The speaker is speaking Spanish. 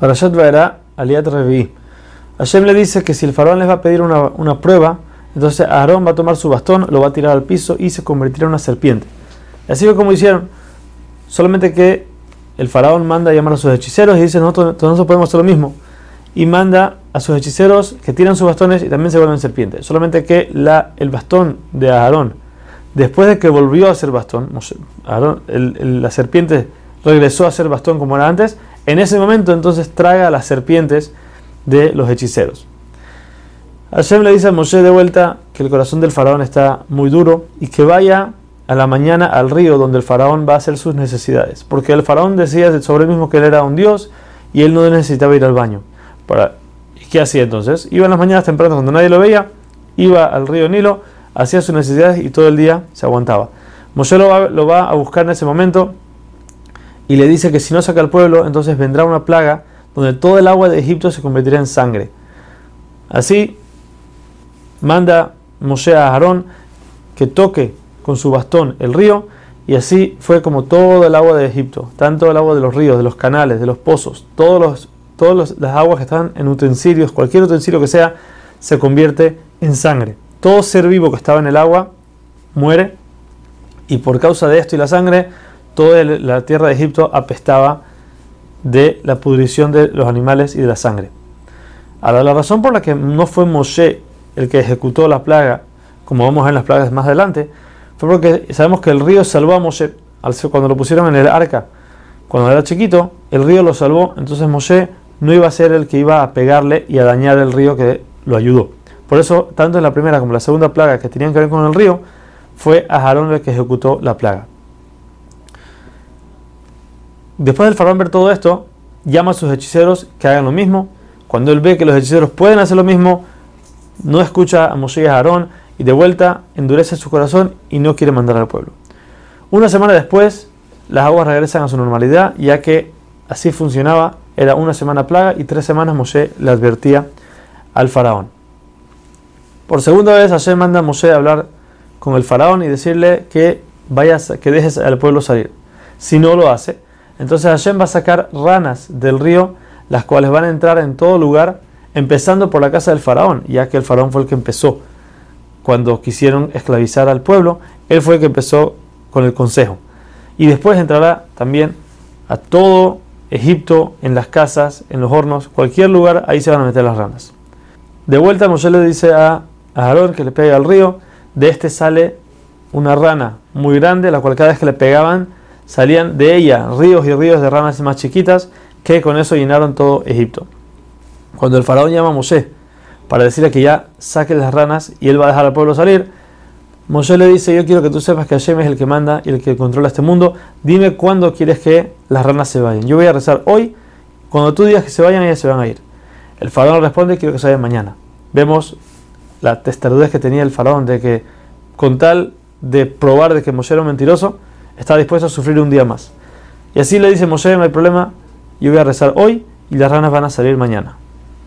Para Shat Vaera, Aliat Revi. Hashem le dice que si el faraón les va a pedir una, una prueba, entonces Aarón va a tomar su bastón, lo va a tirar al piso y se convertirá en una serpiente. Así fue como hicieron. Solamente que el faraón manda a llamar a sus hechiceros y dice, nosotros, nosotros podemos hacer lo mismo. Y manda a sus hechiceros que tiran sus bastones y también se vuelven serpientes. Solamente que la, el bastón de Aarón, después de que volvió a ser bastón, Aarón, la serpiente regresó a ser bastón como era antes, en ese momento entonces traga a las serpientes de los hechiceros. Hashem le dice a Moshe de vuelta que el corazón del faraón está muy duro y que vaya a la mañana al río donde el faraón va a hacer sus necesidades. Porque el faraón decía sobre él mismo que él era un dios y él no necesitaba ir al baño. Para, ¿Y qué hacía entonces? Iba en las mañanas tempranas cuando nadie lo veía, iba al río Nilo, hacía sus necesidades y todo el día se aguantaba. Moshe lo va, lo va a buscar en ese momento y le dice que si no saca al pueblo, entonces vendrá una plaga donde todo el agua de Egipto se convertirá en sangre. Así manda Moshe a Aarón que toque con su bastón el río, y así fue como todo el agua de Egipto, tanto el agua de los ríos, de los canales, de los pozos, todos los, todas las aguas que están en utensilios, cualquier utensilio que sea, se convierte en sangre. Todo ser vivo que estaba en el agua muere, y por causa de esto y la sangre, toda la tierra de Egipto apestaba de la pudrición de los animales y de la sangre. Ahora, la razón por la que no fue Moshe el que ejecutó la plaga, como vamos a ver en las plagas más adelante, fue porque sabemos que el río salvó a Moshe cuando lo pusieron en el arca. Cuando era chiquito, el río lo salvó, entonces Moshe no iba a ser el que iba a pegarle y a dañar el río que lo ayudó. Por eso, tanto en la primera como en la segunda plaga que tenían que ver con el río, fue a Aarón el que ejecutó la plaga. Después del faraón ver todo esto, llama a sus hechiceros que hagan lo mismo. Cuando él ve que los hechiceros pueden hacer lo mismo, no escucha a Moshe y a Aarón y de vuelta endurece su corazón y no quiere mandar al pueblo. Una semana después, las aguas regresan a su normalidad, ya que así funcionaba, era una semana plaga y tres semanas Moshe le advertía al faraón. Por segunda vez Hashem manda a Moshe a hablar con el faraón y decirle que vayas, que dejes al pueblo salir. Si no lo hace, entonces Hashem va a sacar ranas del río, las cuales van a entrar en todo lugar empezando por la casa del faraón, ya que el faraón fue el que empezó cuando quisieron esclavizar al pueblo, él fue el que empezó con el consejo. Y después entrará también a todo Egipto, en las casas, en los hornos, cualquier lugar, ahí se van a meter las ranas. De vuelta Moshe le dice a Aarón que le pegue al río, de este sale una rana muy grande, la cual cada vez que le pegaban salían de ella ríos y ríos de ranas más chiquitas, que con eso llenaron todo Egipto. Cuando el faraón llama a Moshe para decirle que ya saque las ranas y él va a dejar al pueblo salir, Moshe le dice, yo quiero que tú sepas que Hashem es el que manda y el que controla este mundo, dime cuándo quieres que las ranas se vayan. Yo voy a rezar hoy, cuando tú digas que se vayan, ellas se van a ir. El faraón responde, quiero que se vayan mañana. Vemos la testarudez que tenía el faraón de que con tal de probar de que Moshe era un mentiroso, está dispuesto a sufrir un día más. Y así le dice Moshe, no hay problema, yo voy a rezar hoy y las ranas van a salir mañana.